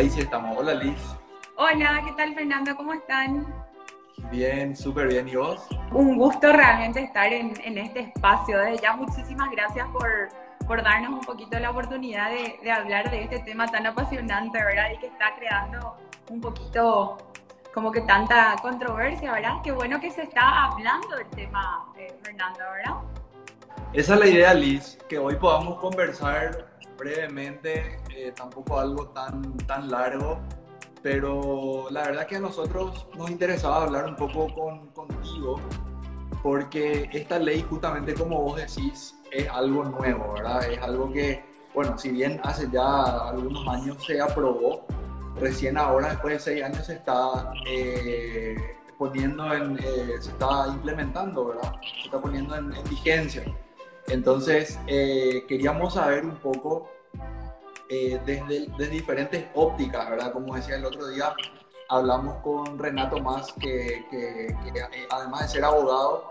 Ahí sí estamos. Hola Liz. Hola, ¿qué tal Fernando? ¿Cómo están? Bien, súper bien. ¿Y vos? Un gusto realmente estar en, en, este espacio. Desde ya muchísimas gracias por, por darnos un poquito la oportunidad de, de, hablar de este tema tan apasionante, ¿verdad? Y que está creando un poquito como que tanta controversia, ¿verdad? Qué bueno que se está hablando del tema, eh, Fernando, ¿verdad? Esa es la idea, Liz, que hoy podamos conversar brevemente, eh, tampoco algo tan, tan largo, pero la verdad que a nosotros nos interesaba hablar un poco con, contigo, porque esta ley, justamente como vos decís, es algo nuevo, ¿verdad? Es algo que, bueno, si bien hace ya algunos años se aprobó, recién ahora, después de seis años, se está eh, poniendo en, eh, se está implementando, ¿verdad? Se está poniendo en, en vigencia. Entonces, eh, queríamos saber un poco eh, desde, desde, diferentes ópticas, ¿verdad? Como decía el otro día, hablamos con Renato Más, que, que, que, además de ser abogado,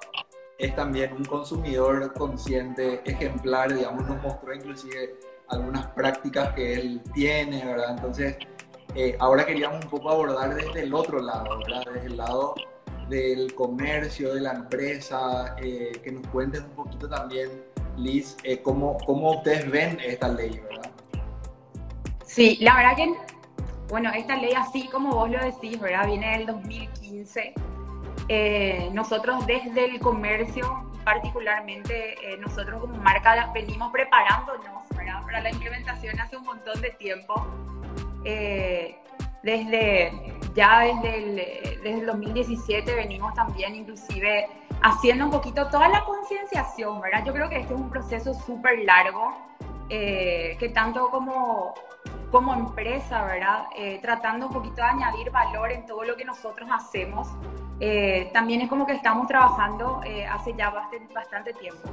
es también un consumidor consciente, ejemplar, digamos, nos mostró inclusive algunas prácticas que él tiene, ¿verdad? Entonces, eh, ahora queríamos un poco abordar desde el otro lado, ¿verdad? Desde el lado del comercio, de la empresa, eh, que nos cuentes un poquito también, Liz, eh, cómo, cómo ustedes ven esta ley, ¿verdad? Sí, la verdad que, bueno, esta ley, así como vos lo decís, ¿verdad? Viene del 2015. Eh, nosotros desde el comercio, particularmente eh, nosotros como marca, venimos preparándonos ¿verdad? para la implementación hace un montón de tiempo. Eh, desde ya desde el, desde el 2017 venimos también inclusive haciendo un poquito toda la concienciación, ¿verdad? Yo creo que este es un proceso súper largo, eh, que tanto como, como empresa, ¿verdad? Eh, tratando un poquito de añadir valor en todo lo que nosotros hacemos, eh, también es como que estamos trabajando hace ya bastante, bastante tiempo.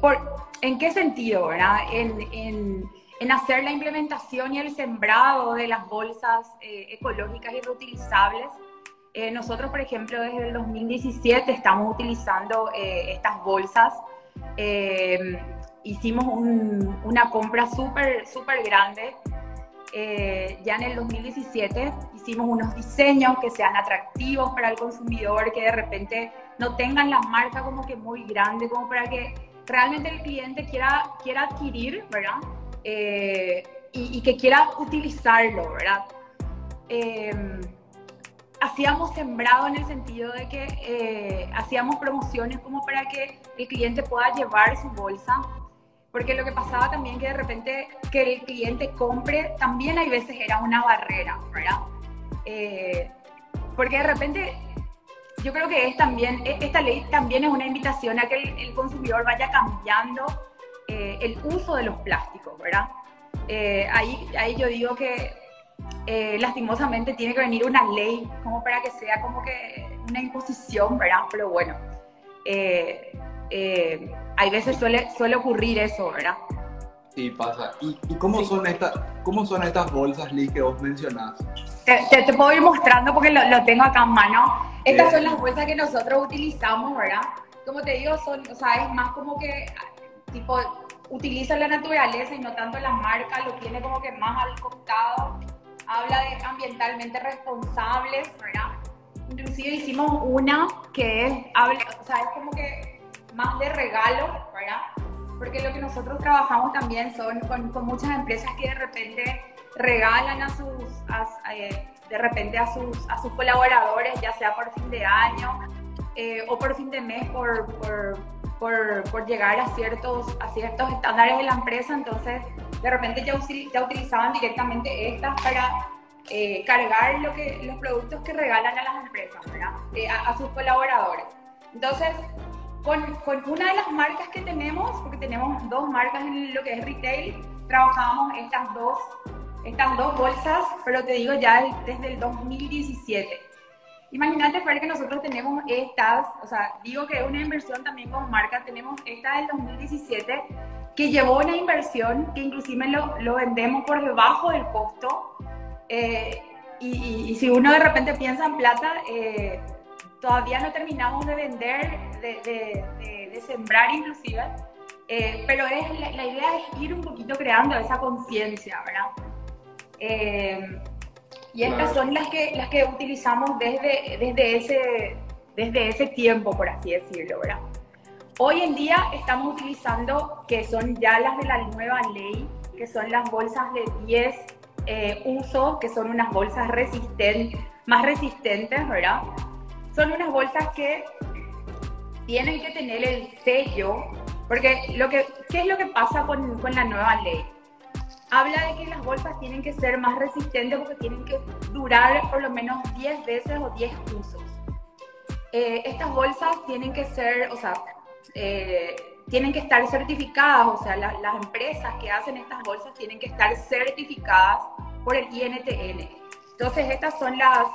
Por, ¿En qué sentido, verdad? En, en, en, hacer la implementación y el sembrado de las bolsas ecológicas y reutilizables eh, nosotros, por ejemplo, desde el 2017 estamos utilizando eh, estas bolsas. Eh, hicimos un, una compra súper, súper grande. ya en el 2017 hicimos unos diseños que sean atractivos para el consumidor, que de repente no tengan la marca como que muy grande, como para que realmente el cliente quiera, quiera adquirir, ¿verdad? Y, y, que quiera utilizarlo, ¿verdad? Hacíamos sembrado en el sentido de que eh, hacíamos promociones como para que el cliente pueda llevar su bolsa, porque lo que pasaba también que de repente que el cliente compre también hay veces era una barrera, ¿verdad? Eh, porque de repente yo creo que es también, e, esta ley también es una invitación a que el, el consumidor vaya cambiando eh, el uso de los plásticos, ¿verdad? ahí, ahí yo digo que eh, lastimosamente tiene que venir una ley como para que sea como que una imposición, ¿verdad? Pero bueno, eh, eh, hay veces suele, suele ocurrir eso, ¿verdad? Sí, pasa. ¿Y, y cómo, sí. son estas, cómo son estas bolsas, Liz, que vos mencionás? Te, te, te, puedo ir mostrando porque lo, lo tengo acá en mano. Estas son las bolsas que nosotros utilizamos, ¿verdad? Como te digo, son, o sea, es más como que, tipo, utiliza la naturaleza y no tanto la marca, lo tiene como que más al costado habla de ambientalmente responsables, ¿verdad? Inclusive hicimos una que es, habla, o sea, es como que más de regalo, ¿verdad? Porque lo que nosotros trabajamos también son con, muchas empresas que de repente regalan a sus, eh, de repente a sus, a sus colaboradores, ya sea por fin de año eh, o por fin de mes, por, por, por, llegar a ciertos, a ciertos estándares de la empresa, entonces de repente ya, ya utilizaban directamente estas para eh, cargar lo que, los productos que regalan a las empresas, eh, a, a, sus colaboradores. Entonces, con, con, una de las marcas que tenemos, porque tenemos dos marcas en lo que es retail, trabajamos estas dos, estas dos bolsas, pero te digo ya desde el 2017. Imagínate, Fer, que nosotros tenemos estas, o sea, digo que es una inversión también con marca, tenemos esta del 2017 que llevó una inversión que inclusive lo, vendemos por debajo del costo. Eh, y, y, si uno de repente piensa en plata, eh, todavía no terminamos de vender, de, sembrar inclusive, eh, pero es, la, idea es ir un poquito creando esa conciencia, ¿verdad? Y estas son las que, las que utilizamos desde, desde, ese, desde ese tiempo, por así decirlo, ¿verdad? Hoy en día estamos utilizando, que son ya las de la nueva ley, que son las bolsas de 10 eh, usos, que son unas bolsas resistentes, más resistentes, ¿verdad? Son unas bolsas que tienen que tener el sello, porque lo que, ¿qué es lo que pasa con, con la nueva ley? Habla de que las bolsas tienen que ser más resistentes porque tienen que durar por lo menos 10 veces o 10 usos. Eh, estas bolsas tienen que ser, o sea, eh, tienen que estar certificadas, o sea, las empresas que hacen estas bolsas tienen que estar certificadas por el INTN. Entonces, estas son las,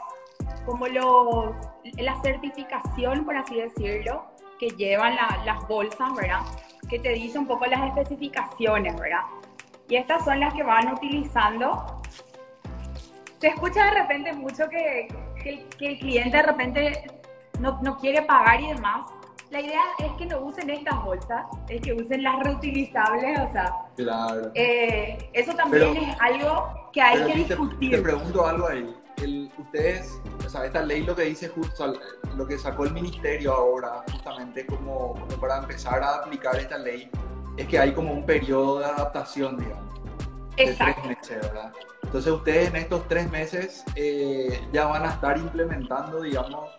como los, la certificación, por así decirlo, que llevan las bolsas, ¿verdad? Que te dice un poco las especificaciones, ¿verdad? Y estas son las que van utilizando. Se escucha de repente mucho que, que, el, cliente de repente no, no, quiere pagar y demás. La idea es que no usen estas bolsas, es que usen las reutilizables, o sea. Claro. Eh, eso también es algo que hay que discutir. Te, pregunto algo ahí. El, ustedes, o sea, esta ley lo que dice justo, lo que sacó el ministerio ahora, justamente como, como para empezar a aplicar esta ley, es que hay como un periodo de adaptación, digamos. Exacto. ¿verdad? Entonces ustedes en estos tres meses eh, ya van a estar implementando, digamos,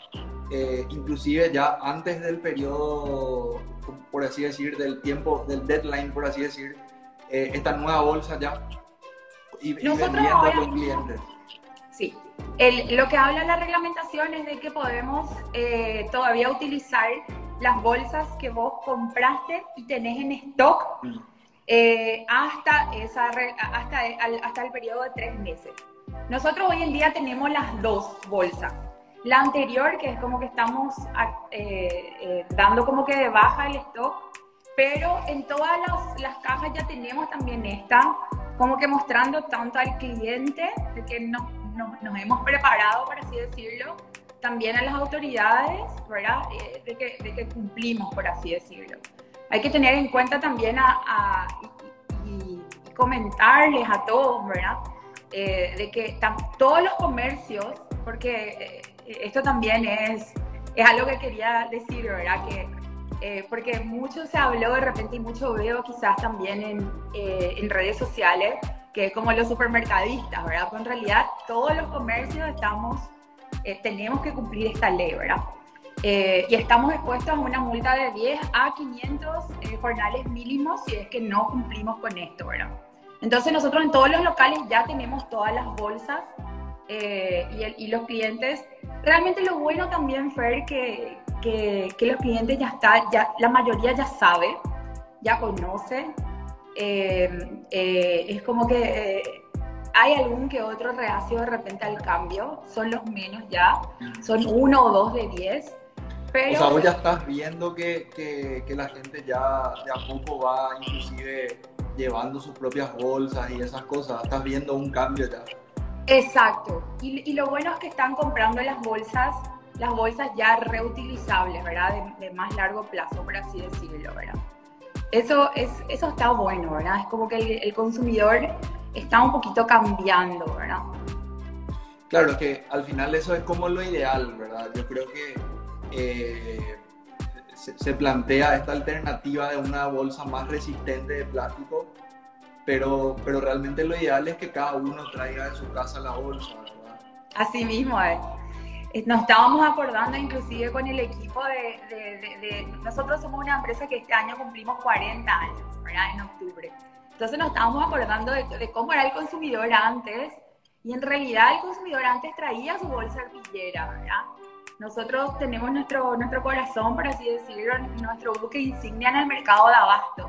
eh, inclusive ya antes del periodo, por así decir, del tiempo, del deadline, por así decir, eh, esta nueva bolsa ya y, Nosotros a los clientes. Sí, el, lo que habla la reglamentación es de que podemos todavía utilizar las bolsas que vos compraste y tenés en stock mm. eh, hasta, esa, hasta, el, hasta el periodo de tres meses. Nosotros hoy en día tenemos las dos bolsas. La anterior, que es como que estamos eh, eh, dando como que de baja el stock, pero en todas las, las, cajas ya tenemos también esta, como que mostrando tanto al cliente de que nos, nos hemos preparado, por así decirlo, también a las autoridades, ¿verdad? Eh, de, que, de, que, cumplimos, por así decirlo. Hay que tener en cuenta también a, y, comentarles a todos, ¿verdad? Eh, de que todos los comercios, porque eh, esto también es, es algo que quería decir, ¿verdad? Que, porque mucho se habló de repente y mucho veo quizás también en, en redes sociales, que es como los supermercadistas, ¿verdad? Pero en realidad todos los comercios estamos eh, tenemos que cumplir esta ley, ¿verdad? Eh, y estamos expuestos a una multa de 10 a 500 eh, jornales mínimos si es que no cumplimos con esto, ¿verdad? Entonces nosotros en todos los locales ya tenemos todas las bolsas y, los clientes, realmente lo bueno también, Fer, que, que, que los clientes ya están, ya, la mayoría ya sabe, ya conoce, es como que hay algún que otro reacio de repente al cambio, son los menos ya, son uno o dos de diez. Pero... O sea, vos ya estás viendo que, que, la gente ya de a poco va inclusive llevando sus propias bolsas y esas cosas, estás viendo un cambio ya. Exacto, y, y lo bueno es que están comprando las bolsas, las bolsas ya reutilizables, ¿verdad? De, de más largo plazo, por así decirlo, ¿verdad? Eso, es, eso está bueno, ¿verdad? Es como que el, el consumidor está un poquito cambiando, ¿verdad? Claro, que al final eso es como lo ideal, ¿verdad? Yo creo que eh, se, plantea esta alternativa de una bolsa más resistente de plástico, pero, pero realmente lo ideal es que cada uno traiga de su casa la bolsa, ¿verdad? Así mismo es. Nos estábamos acordando inclusive con el equipo de, de, Nosotros somos una empresa que este año cumplimos 40 años, ¿verdad? En octubre. Entonces nos estábamos acordando de, cómo era el consumidor antes y en realidad el consumidor antes traía su bolsa arpillera, ¿verdad? Nosotros tenemos nuestro, nuestro corazón, por así decirlo, nuestro buque insignia en el mercado de abasto.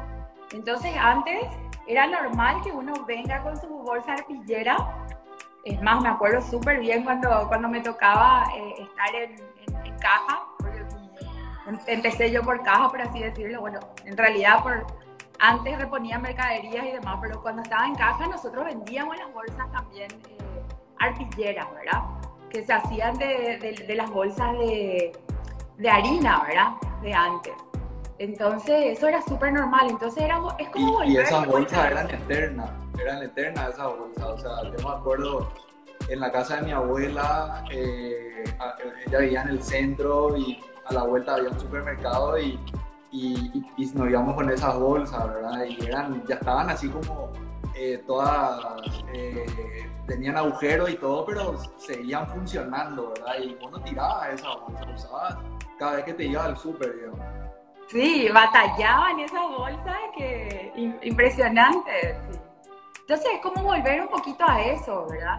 Entonces antes era normal que uno venga con su bolsa arpillera. Es más, me acuerdo súper bien cuando, cuando me tocaba eh, estar en, en, en caja, porque empecé yo por caja, por así decirlo. Bueno, en realidad por, antes reponía mercaderías y demás, pero cuando estaba en caja nosotros vendíamos las bolsas también eh, arpilleras, ¿verdad? Que se hacían de, las bolsas de, harina, ¿verdad? De antes. Entonces, eso era súper normal. Entonces, era, es como y, Y esas bolsas eran eternas, eran eternas esas bolsas. O sea, yo me acuerdo en la casa de mi abuela, eh, ella vivía en el centro y a la vuelta había un supermercado y, y, nos íbamos con esas bolsas, ¿verdad? Y eran, ya estaban así como eh, todas, eh, tenían agujeros y todo, pero seguían funcionando, ¿verdad? Y vos no tirabas esas bolsas, usabas cada vez que te ibas al súper, digamos. Sí, batallaban esas bolsas, que impresionante. Entonces es como volver un poquito a eso, ¿verdad?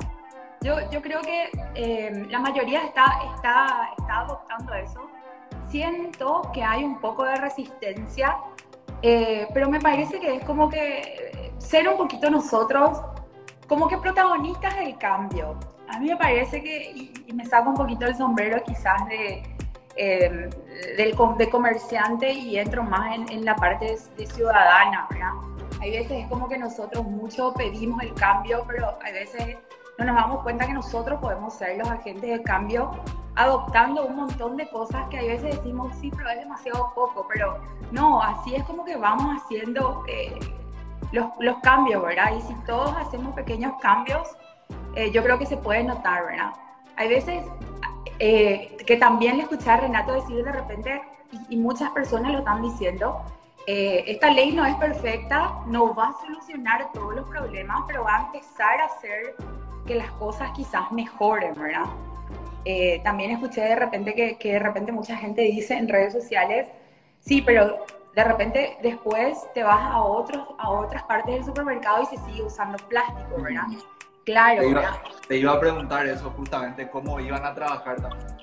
Yo, yo creo que eh, la mayoría está, está, está adoptando eso. Siento que hay un poco de resistencia, eh, pero me parece que es como que ser un poquito nosotros, como que protagonistas del cambio. A mí me parece que, y, me saco un poquito el sombrero quizás de, eh, del, de comerciante y entro más en, en la parte de, ciudadana, ¿verdad? Hay veces es como que nosotros mucho pedimos el cambio, pero hay veces no nos damos cuenta que nosotros podemos ser los agentes de cambio adoptando un montón de cosas que a veces decimos, sí, pero es demasiado poco, pero no, así es como que vamos haciendo eh, los, los, cambios, ¿verdad? Y si todos hacemos pequeños cambios, eh, yo creo que se puede notar, ¿verdad? Hay veces eh, que también le escuché a Renato decir de repente, y, y muchas personas lo están diciendo, esta ley no es perfecta, no va a solucionar todos los problemas, pero va a empezar a hacer que las cosas quizás mejoren, ¿verdad? Eh, también escuché de repente que, que, de repente mucha gente dice en redes sociales, sí, pero de repente después te vas a, otros, a otras partes del supermercado y se sigue usando plástico, ¿verdad? Claro. Te iba, te iba a preguntar eso justamente, cómo iban a trabajar también.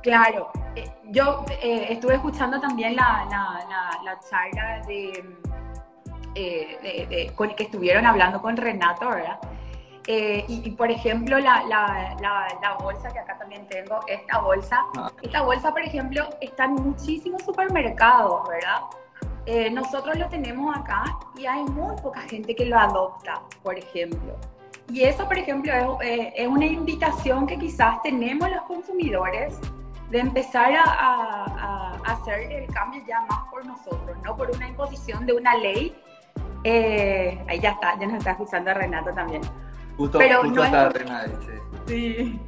Claro, eh, yo eh, estuve escuchando también la, la, la, charla de, de, con, que estuvieron hablando con Renato, ¿verdad? Eh, y, por ejemplo, la, la, la, bolsa que acá también tengo, esta bolsa, ah. esta bolsa, por ejemplo, está en muchísimos supermercados, ¿verdad? Eh, nosotros lo tenemos acá y hay muy poca gente que lo adopta, por ejemplo. Y eso, por ejemplo, es, eh, es una invitación que quizás tenemos los consumidores de empezar a, a, a, hacer el cambio ya más por nosotros, no por una imposición de una ley. ahí ya está, ya nos está escuchando Renato también Justo, pero no es... Renata, sí.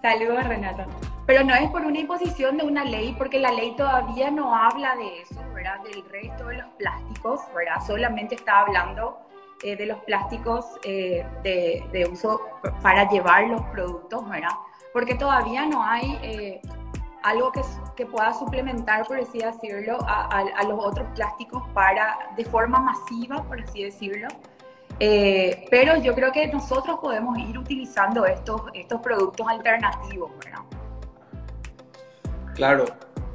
Saludos, Renata. Pero no es por una imposición de una ley, porque la ley todavía no habla de eso, ¿verdad? Del resto de los plásticos, ¿verdad? Solamente está hablando eh, de los plásticos eh, de, de, uso para llevar los productos, ¿verdad? Porque todavía no hay eh, algo que, que, pueda suplementar, por así decirlo, a, a, los otros plásticos para, de forma masiva, por así decirlo, eh, pero yo creo que nosotros podemos ir utilizando estos, estos productos alternativos, ¿verdad? Claro,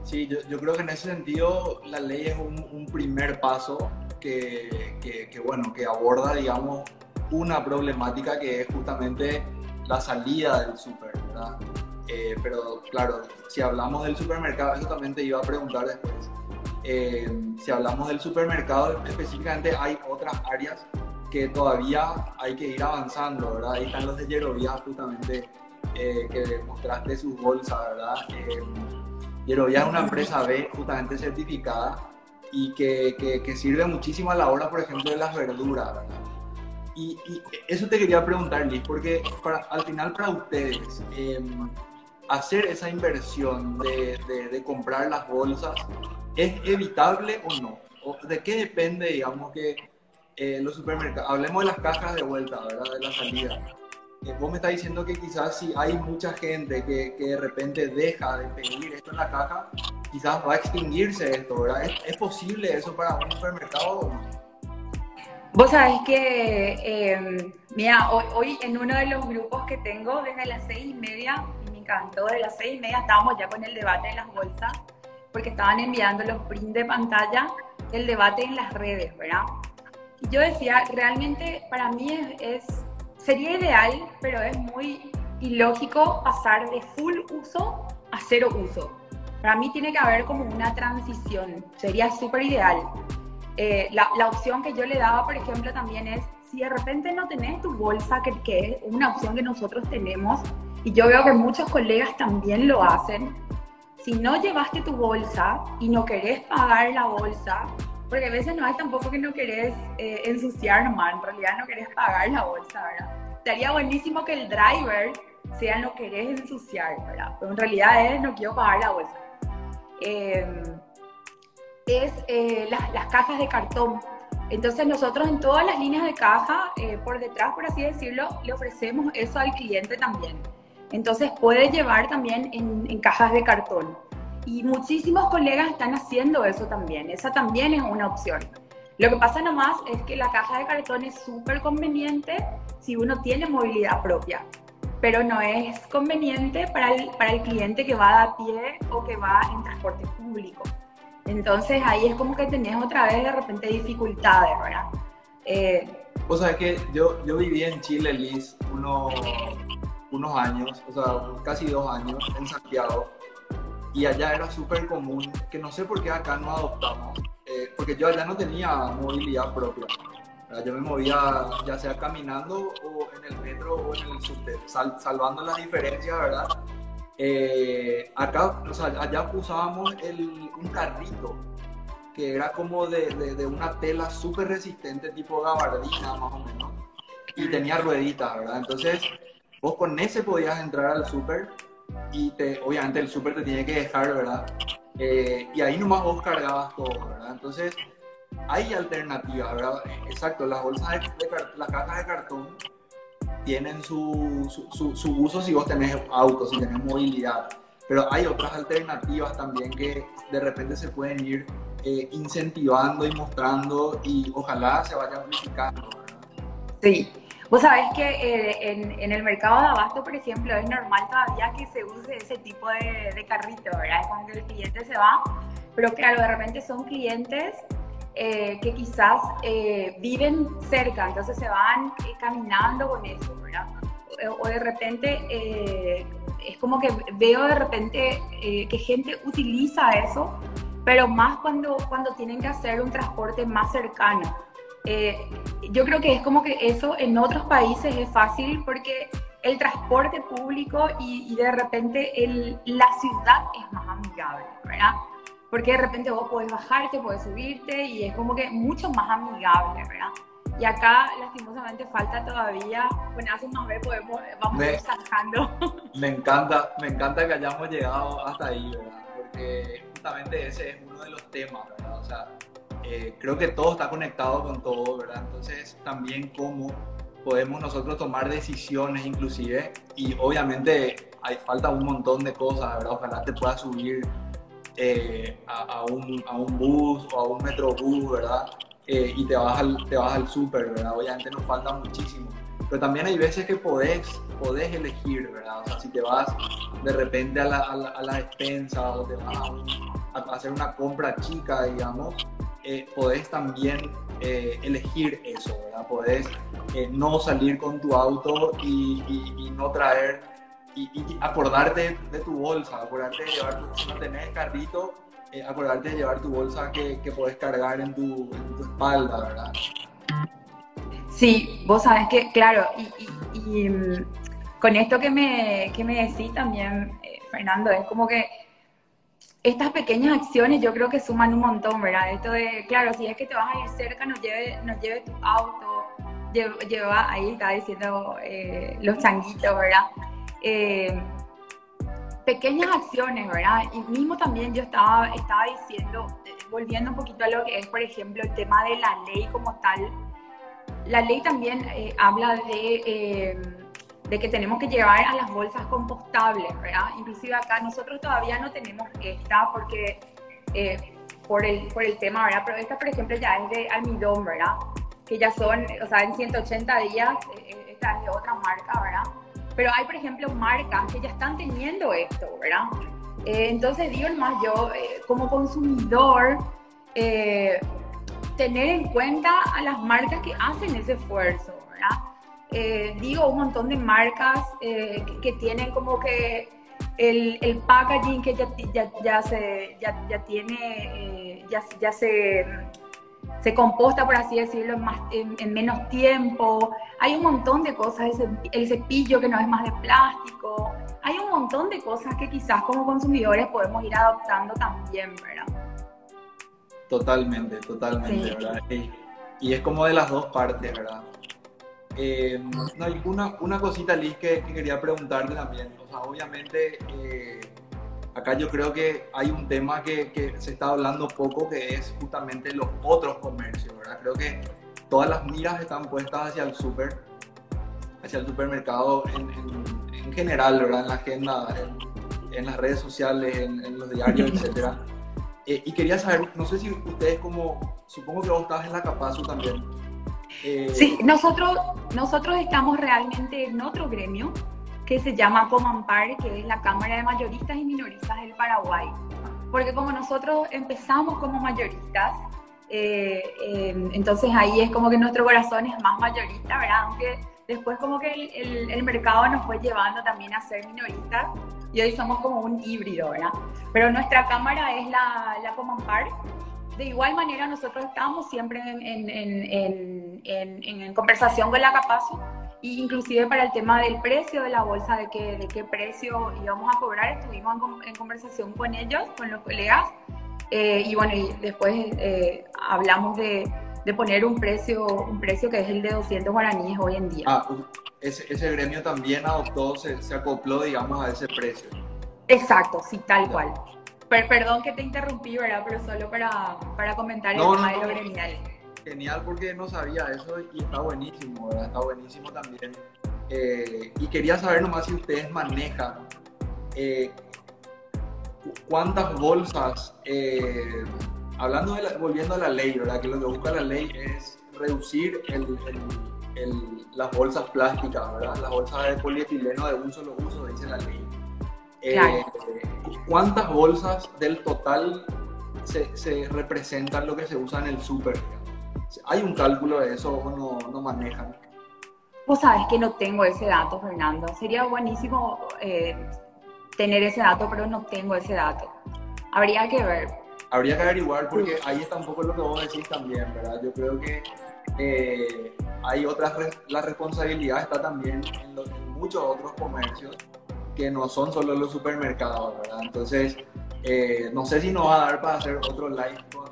sí, yo, yo creo que en ese sentido la ley es un, un primer paso que, que, bueno, que aborda, digamos, una problemática que es justamente la salida del súper, ¿verdad? Eh, pero claro, si hablamos del supermercado, eso también te iba a preguntar después. Eh, si hablamos del supermercado específicamente, hay otras áreas que todavía hay que ir avanzando, ¿verdad? Ahí están los de Yerovia justamente eh, que mostraste sus bolsas, ¿verdad? Eh, Yerovia es una empresa B justamente certificada y que, que, sirve muchísimo a la hora, por ejemplo, de las verduras, ¿verdad? Y, eso te quería preguntar, Liz, porque para, al final para ustedes, em, hacer esa inversión de, de, de, comprar las bolsas, ¿es evitable o no? ¿De qué depende, digamos, que eh, los supermercados, hablemos de las cajas de vuelta, ¿verdad? De la salida. Eh, vos me estás diciendo que quizás si hay mucha gente que, que, de repente deja de pedir esto en la caja, quizás va a extinguirse esto, ¿verdad? ¿Es, posible eso para un supermercado o no? Vos sabés que, eh, mira, hoy, hoy, en uno de los grupos que tengo, desde las seis y media, y me encantó, desde las seis y media estábamos ya con el debate en las bolsas, porque estaban enviando los prints de pantalla del debate en las redes, ¿verdad? Yo decía, realmente para mí es, sería ideal, pero es muy ilógico pasar de full uso a cero uso. Para mí tiene que haber como una transición, sería súper ideal. Eh, la, opción que yo le daba, por ejemplo, también es, si de repente no tenés tu bolsa, que, que es una opción que nosotros tenemos, y yo veo que muchos colegas también lo hacen, si no llevaste tu bolsa y no querés pagar la bolsa, porque a veces no es tampoco que no querés eh, ensuciar nomás, en realidad no querés pagar la bolsa, ¿verdad? Estaría buenísimo que el driver sea no querés ensuciar, ¿verdad? Pero en realidad es no quiero pagar la bolsa. Em, es eh, las, las, cajas de cartón. Entonces nosotros en todas las líneas de caja, eh, por detrás, por así decirlo, le ofrecemos eso al cliente también. Entonces puede llevar también en, en cajas de cartón. Y muchísimos colegas están haciendo eso también. Esa también es una opción. Lo que pasa nomás es que la caja de cartón es súper conveniente si uno tiene movilidad propia, pero no es conveniente para el, para el cliente que va a pie o que va en transporte público. Entonces ahí es como que tenés otra vez de repente dificultades, ¿verdad? Eh, o sea, que yo, yo viví en Chile, Liz, unos, unos años, o sea, casi dos años en Santiago y allá era súper común, que no sé por qué acá no adoptamos, eh, porque yo allá no tenía movilidad propia. Yo me movía ya sea caminando o en el metro o en el subte, salvando las diferencias, ¿verdad? Eh, acá, o sea, allá usábamos el, un carrito que era como de, de, de una tela súper resistente, tipo gabardina más o menos, y tenía rueditas, ¿verdad? Entonces, vos con ese podías entrar al súper y te, obviamente el súper te tiene que dejar, ¿verdad? Eh, y ahí nomás vos cargabas todo, ¿verdad? Entonces, hay alternativas, ¿verdad? Exacto, las bolsas de, las cajas de cartón tienen su, su, su, uso si vos tenés auto, si tenés movilidad, pero hay otras alternativas también que de repente se pueden ir eh, incentivando y mostrando y ojalá se vayan amplificando. ¿verdad? Sí, Vos sabés que eh, en, en, el mercado de abasto, por ejemplo, es normal todavía que se use ese tipo de, de carrito, ¿verdad? Es como que el cliente se va, pero claro, de repente son clientes eh, que quizás eh, viven cerca, entonces se van eh, caminando con eso, ¿verdad? O, o de repente eh, es como que veo de repente eh, que gente utiliza eso, pero más cuando, cuando tienen que hacer un transporte más cercano. Eh, yo creo que es como que eso en otros países es fácil porque el transporte público y, y de repente el, la ciudad es más amigable, ¿verdad? Porque de repente vos podés bajarte, podés subirte y es como que mucho más amigable, ¿verdad? Y acá, lastimosamente, falta todavía, bueno, hace una vez podemos, vamos Me- sacando. Me encanta, me encanta que hayamos llegado hasta ahí, ¿verdad? Porque justamente ese es uno de los temas, ¿verdad? O sea, eh, creo que todo está conectado con todo, ¿verdad? Entonces, también cómo podemos nosotros tomar decisiones inclusive y obviamente hay falta un montón de cosas, ¿verdad? Ojalá te puedas subir eh, a, a un, a un bus o a un metrobús, ¿verdad? Eh, y te vas al, te vas al súper, ¿verdad? Obviamente nos falta muchísimo. Pero también hay veces que podés, podés elegir, ¿verdad? O sea, si te vas de repente a la, a la, la despensa o te vas a hacer una compra chica, digamos, eh, podés también eh, elegir eso, ¿verdad? Podés eh, no salir con tu auto y, y- y no traer, y, y acordarte de tu bolsa, acordarte de llevar, si no tenés carrito, eh, acordarte de llevar tu bolsa que, que podés cargar en tu, en tu espalda, ¿verdad? Sí, vos sabés que, claro, y, mm, con esto que me, que me decís también, eh, Fernando, es como que estas pequeñas acciones yo creo que suman un montón, ¿verdad? Esto de, claro, si es que te vas a ir cerca, no lleve, no lleve tu auto, lleva, lleva- ahí está diciendo eh, los changuitos, ¿verdad? Eh, pequeñas acciones, ¿verdad? Y mismo también yo estaba, estaba diciendo, volviendo un poquito a lo que es, por ejemplo, el tema de la ley como tal, la ley también eh, habla de, eh, de que tenemos que llevar a las bolsas compostables, ¿verdad? Inclusive acá nosotros todavía no tenemos esta porque eh, por, el, por el tema, ¿verdad? Pero esta, por ejemplo, ya es de almidón, ¿verdad? Que ya son, o sea, en 180 días, eh, eh, esta es de otra marca, ¿verdad? Pero hay, por ejemplo, marcas que ya están teniendo esto, ¿verdad? Eh, entonces, digo más yo, eh, como consumidor, eh, tener en cuenta a las marcas que hacen ese esfuerzo, ¿verdad? Eh, digo, un montón de marcas eh, que, que tienen como que el, el packaging que ya, ya, ya se, ya, ya tiene, eh, ya, ya se, se composta, por así decirlo, en, más, en, menos tiempo. Hay un montón de cosas, el cepillo que no es más de plástico. Hay un montón de cosas que quizás como consumidores podemos ir adoptando también, ¿verdad? Totalmente, totalmente, ¿verdad? Y, es como de las dos partes, ¿verdad? Eh, no, una, una cosita, Liz, que, quería preguntarte también. O sea, obviamente, eh, acá yo creo que hay un tema que, que, se está hablando poco, que es justamente los otros comercios, ¿verdad? Creo que todas las miras están puestas hacia el súper, hacia el supermercado en, en, general, ¿verdad? En la agenda, en, en las redes sociales, en, los diarios, etcétera. Eh, y quería saber, no sé si ustedes como, supongo que vos estabas en la Capazu también. Eh, sí, nosotros, nosotros estamos realmente en otro gremio que se llama Comampar, que es la Cámara de Mayoristas y Minoristas del Paraguay. Porque como nosotros empezamos como mayoristas, eh, entonces ahí es como que nuestro corazón es más mayorista, ¿verdad? Aunque después como que el, el, mercado nos fue llevando también a ser minoristas y hoy somos como un híbrido, ¿verdad? Pero nuestra cámara es la, la Comampar. De igual manera nosotros estamos siempre en, en, en, en conversación con la Capazo e inclusive para el tema del precio de la bolsa, de qué, de qué precio íbamos a cobrar, estuvimos en, conversación con ellos, con los colegas, eh, y bueno, y después eh, hablamos de, de poner un precio, un precio que es el de 200 guaraníes hoy en día. Ah, ese, ese gremio también adoptó, se, se, acopló, digamos, a ese precio. Exacto, sí, tal cual. Perdón que te interrumpí, ¿verdad? Pero solo para, para comentar el tema de lo gremial. Genial, porque no sabía eso y está buenísimo, ¿verdad? Está buenísimo también. Eh, y quería saber nomás si ustedes manejan eh, cuántas bolsas eh, hablando de volviendo a la ley, ¿verdad? Que lo que busca la ley es reducir el, el, las bolsas plásticas, ¿verdad? Las bolsas de polietileno de un solo uso, dice la ley. Eh, ¿Cuántas bolsas del total se, se, representan lo que se usa en el súper? ¿Hay un cálculo de eso o no, no manejan? Pues sabes que no tengo ese dato, Fernando. Sería buenísimo eh, tener ese dato, pero no tengo ese dato. Habría que ver habría que averiguar porque ahí está un poco lo que vos decís también, ¿verdad? Yo creo que eh, hay otras, la responsabilidad está también en, muchos otros comercios que no son solo los supermercados, ¿verdad? Entonces, eh, no sé si nos va a dar para hacer otro live con,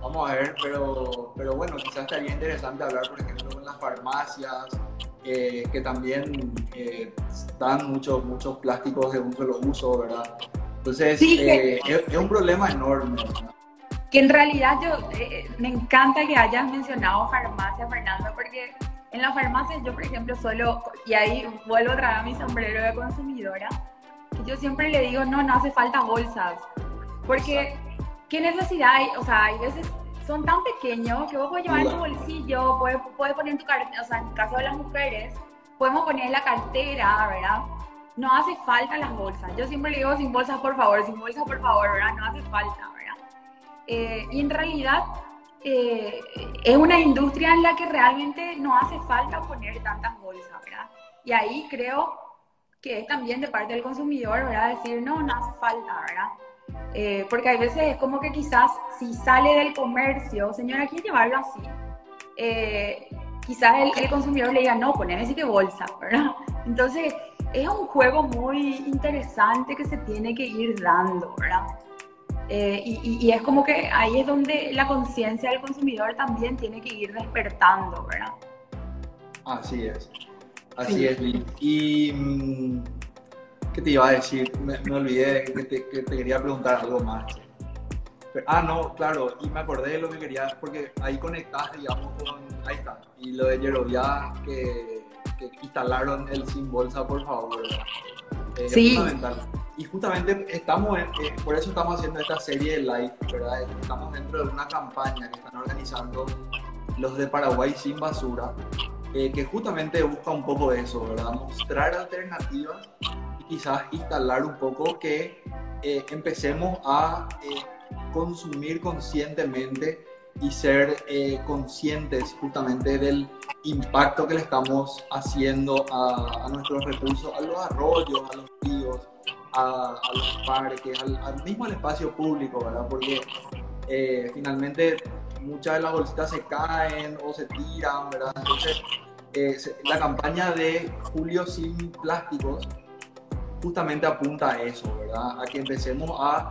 vamos a ver, pero, pero bueno, quizás estaría interesante hablar, por ejemplo, con las farmacias, eh, que también dan muchos muchos plásticos de un solo uso, ¿verdad? Entonces, eh, es, un problema enorme. Que en realidad yo, eh, me encanta que hayas mencionado farmacia, Fernando, porque en la farmacia yo, por ejemplo, solo, y ahí vuelvo a traer mi sombrero de consumidora, que yo siempre le digo, no, no hace falta bolsas, porque ¿qué necesidad hay? O sea, hay veces son tan pequeños que vos puedes llevar en tu bolsillo, puedes, puedes poner en tu cartera, o sea, en el caso de las mujeres, podemos poner en la cartera, ¿verdad? no hace falta las bolsas. Yo siempre le digo sin bolsas, por favor, sin bolsas, por favor, ¿verdad? No hace falta, ¿verdad? Eh, y en realidad eh, es una industria en la que realmente no hace falta poner tantas bolsas, ¿verdad? Y ahí creo que es también de parte del consumidor, ¿verdad? Decir, no, no hace falta, ¿verdad? Eh, porque hay veces es como que quizás si sale del comercio, señora, quiere llevarlo así. quizás el, el, consumidor le diga, no, poneme así que bolsa, ¿verdad? Entonces, es un juego muy interesante que se tiene que ir dando, ¿verdad? Eh, y, es como que ahí es donde la conciencia del consumidor también tiene que ir despertando, ¿verdad? Así es, así es, Y, mm, ¿qué te iba a decir? Me, olvidé que te, que te, quería preguntar algo más. ah, no, claro, y me acordé de lo que quería, porque ahí conectaste, digamos, con, ahí está, y lo de Yerovia, que que instalaron el sin bolsa, por favor. Eh, sí. Y justamente estamos, eh, por eso estamos haciendo esta serie de live, ¿verdad? Estamos dentro de una campaña que están organizando los de Paraguay sin basura, eh, que justamente busca un poco eso, ¿verdad? Mostrar alternativas y quizás instalar un poco que empecemos a consumir conscientemente y ser eh, conscientes justamente del impacto que le estamos haciendo a, nuestros recursos, a los arroyos, a los ríos, a, los parques, al, mismo espacio público, ¿verdad? Porque eh, finalmente muchas de las bolsitas se caen o se tiran, ¿verdad? Entonces, eh, la campaña de Julio sin plásticos justamente apunta a eso, ¿verdad? A que empecemos a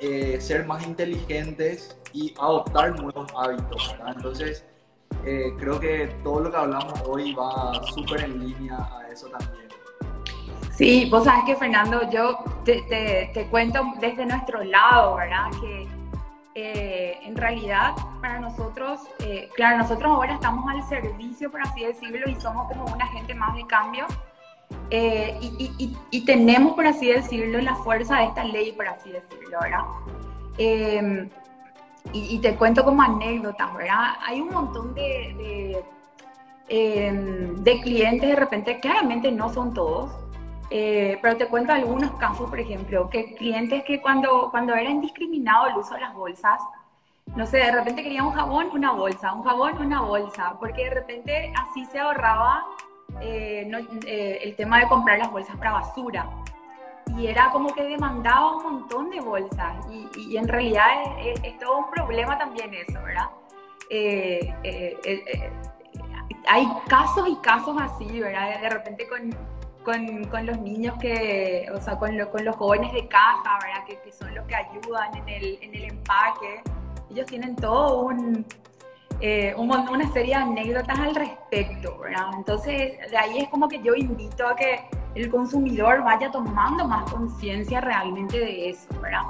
eh, ser más inteligentes y adoptar nuevos hábitos, ¿verdad? Entonces, eh, creo que todo lo que hablamos hoy va súper en línea a eso también. Sí, vos sabes que Fernando, yo te, te, cuento desde nuestro lado, ¿verdad? Que eh, en realidad para nosotros, claro, nosotros ahora estamos al servicio, por así decirlo, y somos como un agente más de cambio, eh, y, tenemos, por así decirlo, la fuerza de esta ley, por así decirlo, ¿verdad? Em, y, te cuento como anécdotas, ¿verdad? Hay un montón de, em, de, clientes, de repente, claramente no son todos, eh, pero te cuento algunos casos, por ejemplo, que clientes que cuando, cuando era indiscriminado el uso de las bolsas, no sé, de repente quería un jabón, una bolsa, un jabón, una bolsa, porque de repente así se ahorraba eh, eh, el tema de comprar las bolsas para basura. Y era como que demandaba un montón de bolsas. Y, en realidad es, todo un problema también eso, ¿verdad? Eh, hay casos y casos así, ¿verdad? De repente con, con, con, los niños que, o sea, con, con, los jóvenes de caja, ¿verdad? Que, que, son los que ayudan en el, en el empaque. Ellos tienen todo un, eh, una serie de anécdotas al respecto, ¿verdad? Entonces, de ahí es como que yo invito a que el consumidor vaya tomando más conciencia realmente de eso, ¿verdad?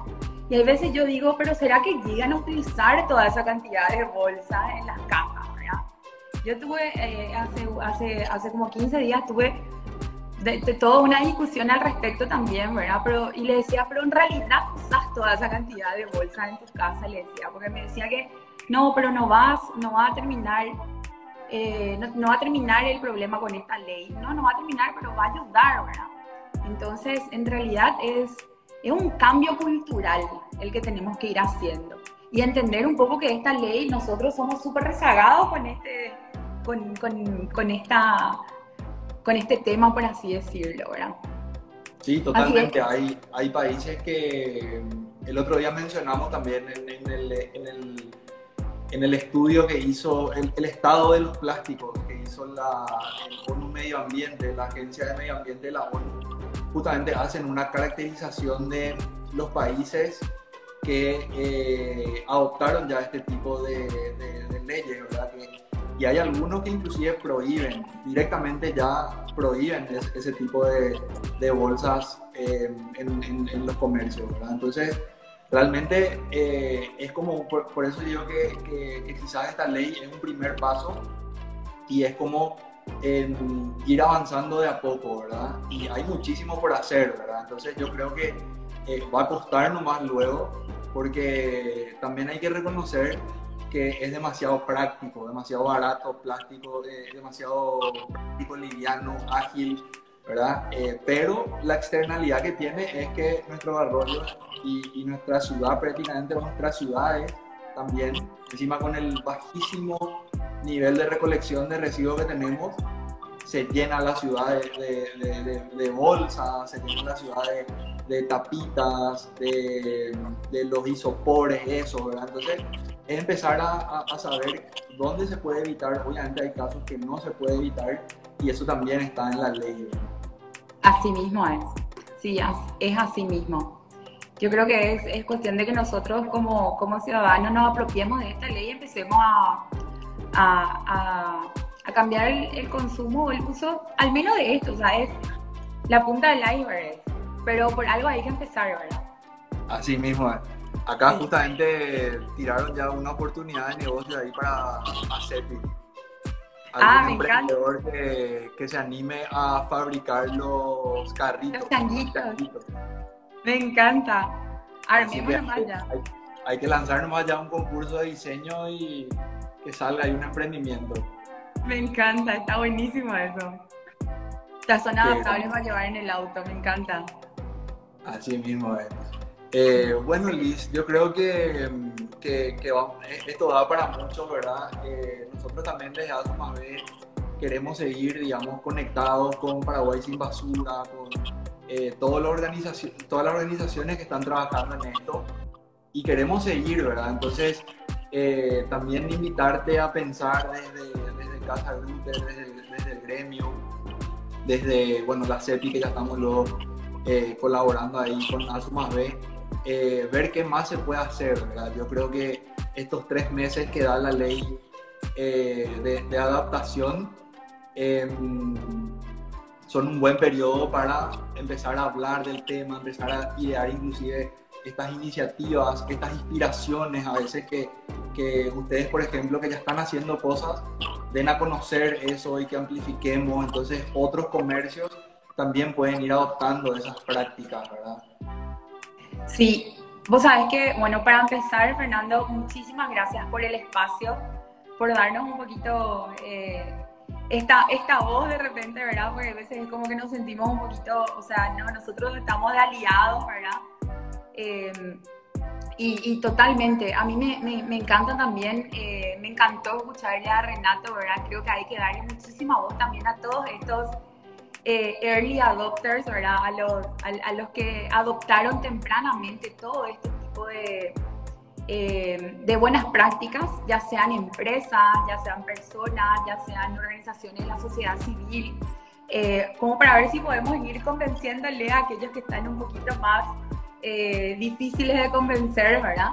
Y hay veces yo digo, pero ¿será que llegan a utilizar toda esa cantidad de bolsas en las cajas, ¿verdad? Yo tuve, eh, hace, hace, hace como 15 días, tuve de, toda una discusión al respecto también, ¿verdad? Pero, y le decía, pero en realidad usas toda esa cantidad de bolsas en tu casa, le decía, porque me decía que no, pero no vas, no va a terminar, eh, no, va a terminar el problema con esta ley. No, no va a terminar, pero va a ayudar, ¿verdad? Entonces, en realidad es, es un cambio cultural el que tenemos que ir haciendo y entender un poco que esta ley, nosotros somos súper rezagados con este, con, con, con, esta, con este tema, por así decirlo, ¿verdad? Sí, totalmente. Hay, hay países que el otro día mencionamos también en el, en el en el estudio que hizo el, estado de los plásticos que hizo la, el ONU Medio Ambiente, la Agencia de Medio Ambiente de la ONU, justamente hacen una caracterización de los países que eh, adoptaron ya este tipo de, leyes, ¿verdad? y hay algunos que inclusive prohíben, directamente ya prohíben ese, tipo de, bolsas eh, en, en, los comercios, ¿verdad? Entonces, realmente eh, es como, por, eso digo que, quizás esta ley es un primer paso y es como ir avanzando de a poco, ¿verdad? Y hay muchísimo por hacer, ¿verdad? Entonces yo creo que eh, va a costar nomás luego porque también hay que reconocer que es demasiado práctico, demasiado barato, plástico, eh, demasiado práctico, liviano, ágil, ¿verdad? pero la externalidad que tiene es que nuestro arroyo y, nuestra ciudad, prácticamente nuestras ciudades también, encima con el bajísimo nivel de recolección de residuos que tenemos, se llena la ciudad de, bolsas, se llena la ciudad de, tapitas, de, los isopores, eso. Entonces, es empezar a, a, saber dónde se puede evitar. Obviamente hay casos que no se puede evitar y eso también está en la ley. Así mismo es. Sí, es así mismo. Yo creo que es, es cuestión de que nosotros como, como, ciudadanos nos apropiemos de esta ley y empecemos a, a, a, cambiar el, consumo o el uso, al menos de esto, o sea, es la punta del iceberg, pero por algo hay que empezar, ¿verdad? Así mismo, acá justamente tiraron ya una oportunidad de negocio ahí para hacer ah, me. Que, que se anime a fabricar los carritos. Los tanguitos. Me encanta. Armémoslo más ya. Hay, que lanzar nomás ya un concurso de diseño y que salga ahí un emprendimiento. Me encanta, está buenísimo eso. Las son adaptables para llevar en el auto, me encanta. Así mismo es. Eh, bueno, Liz, yo creo que, que, que esto da para mucho, ¿verdad? Eh, nosotros también desde más vez queremos seguir, digamos, conectados con Paraguay sin basura, con eh, todas, las todas las organizaciones que están trabajando en esto y queremos seguir, ¿verdad? Entonces, eh, también invitarte a pensar desde, desde Casa Grutter, desde, desde, el gremio, desde bueno, la CEPI que ya estamos luego eh, colaborando ahí con ASU más B, eh, ver qué más se puede hacer. ¿verdad? Yo creo que estos tres meses que da la ley de, de, adaptación em, son un buen periodo para empezar a hablar del tema, empezar a idear inclusive estas iniciativas, estas inspiraciones a veces que, que ustedes, por ejemplo, que ya están haciendo cosas, den a conocer eso y que amplifiquemos, entonces otros comercios también pueden ir adoptando esas prácticas, ¿verdad? Sí, vos sabés que, bueno, para empezar, Fernando, muchísimas gracias por el espacio, por darnos un poquito eh, esta, esta voz de repente, ¿verdad? Porque a veces es como que nos sentimos un poquito, o sea, no, nosotros estamos de aliados, ¿verdad? Em, y, totalmente, a mí me, me, encanta también, eh, me encantó escucharle a Renato, ¿verdad? Creo que hay que darle muchísima voz también a todos estos eh, early adopters, ¿verdad? A los, a, los que adoptaron tempranamente todo este tipo de, eh, de buenas prácticas, ya sean empresas, ya sean personas, ya sean organizaciones de la sociedad civil, como para ver si podemos ir convenciéndole a aquellos que están un poquito más eh, difíciles de convencer, ¿verdad?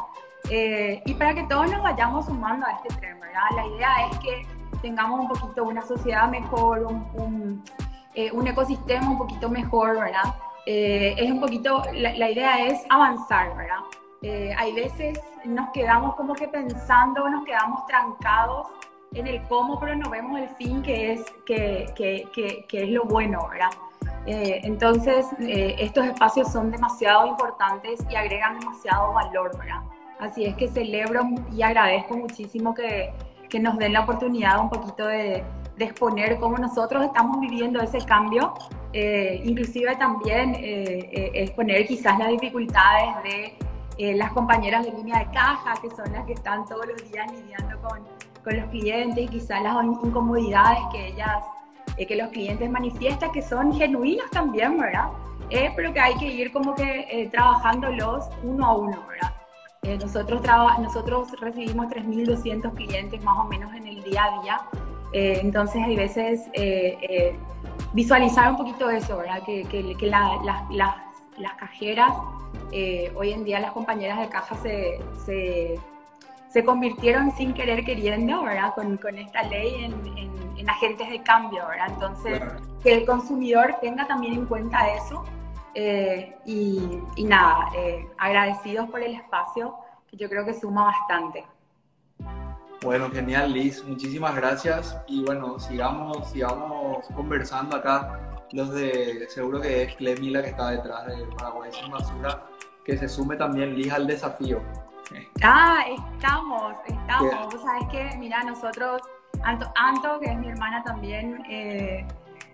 Eh, y para que todos nos vayamos sumando a este tren, ¿verdad? La idea es que tengamos un poquito una sociedad mejor, un, un, eh, un ecosistema un poquito mejor, ¿verdad? es un poquito, la, idea es avanzar, ¿verdad? hay veces nos quedamos como que pensando, nos quedamos trancados en el cómo, pero no vemos el fin que es, que, que, que, es lo bueno, ¿verdad? Eh, entonces, eh, estos espacios son demasiado importantes y agregan demasiado valor, ¿verdad? Así es que celebro y agradezco muchísimo que, que nos den la oportunidad un poquito de, de, exponer cómo nosotros estamos viviendo ese cambio, eh, inclusive también exponer quizás las dificultades de las compañeras de línea de caja, que son las que están todos los días lidiando con, con los clientes, quizás las incomodidades que ellas eh, que los clientes manifiestan que son genuinos también, ¿verdad? Eh, pero que hay que ir como que eh, trabajándolos uno a uno, ¿verdad? Eh, nosotros, nosotros recibimos 3.200 clientes más o menos en el día a día, entonces hay veces visualizar un poquito eso, ¿verdad? Que, que, que la, las, las cajeras, hoy en día las compañeras de caja se, se, se convirtieron sin querer queriendo, ¿verdad? Con, con esta ley en, en en agentes de cambio, ¿verdad? Entonces, que el consumidor tenga también en cuenta eso. Eh, y, nada, eh, agradecidos por el espacio, que yo creo que suma bastante. Bueno, genial, Liz. Muchísimas gracias. Y bueno, sigamos, sigamos conversando acá. Los de, seguro que es Clemila que está detrás de Paraguay sin basura, que se sume también Liz al desafío. Ah, estamos, estamos. sabes que, mira, nosotros Anto, Anto, que es mi hermana también, eh,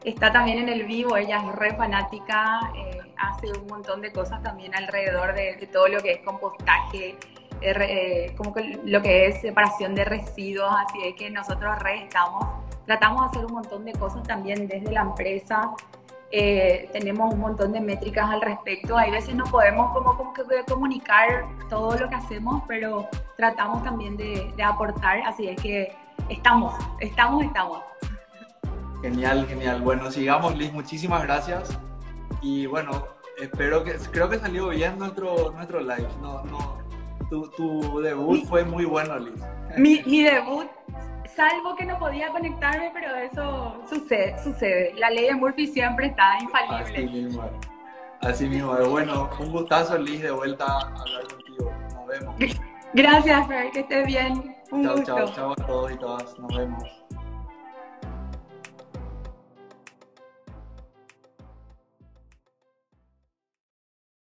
está también en el vivo, ella es re fanática, eh, hace un montón de cosas también alrededor de, todo lo que es compostaje, eh, como que lo que es separación de residuos, así es que nosotros re tratamos de hacer un montón de cosas también desde la empresa, tenemos un montón de métricas al respecto. Hay veces no podemos como, como que comunicar todo lo que hacemos, pero tratamos también de, de aportar, así es que estamos, estamos, estamos. Genial, genial. Bueno, sigamos, Liz. Muchísimas gracias. Y bueno, espero que, creo que salió bien nuestro, nuestro live. No, no, tu, tu debut fue muy bueno, Liz. Mi, mi, debut, salvo que no podía conectarme, pero eso sucede, sucede. La ley de Murphy siempre está infalible. Así mismo. Así mismo. Bueno, un gustazo, Liz, de vuelta a hablar contigo. Nos vemos. Gracias, Fer, que estés bien. Un chao, gusto. chao, chao a todos y todas. Nos vemos.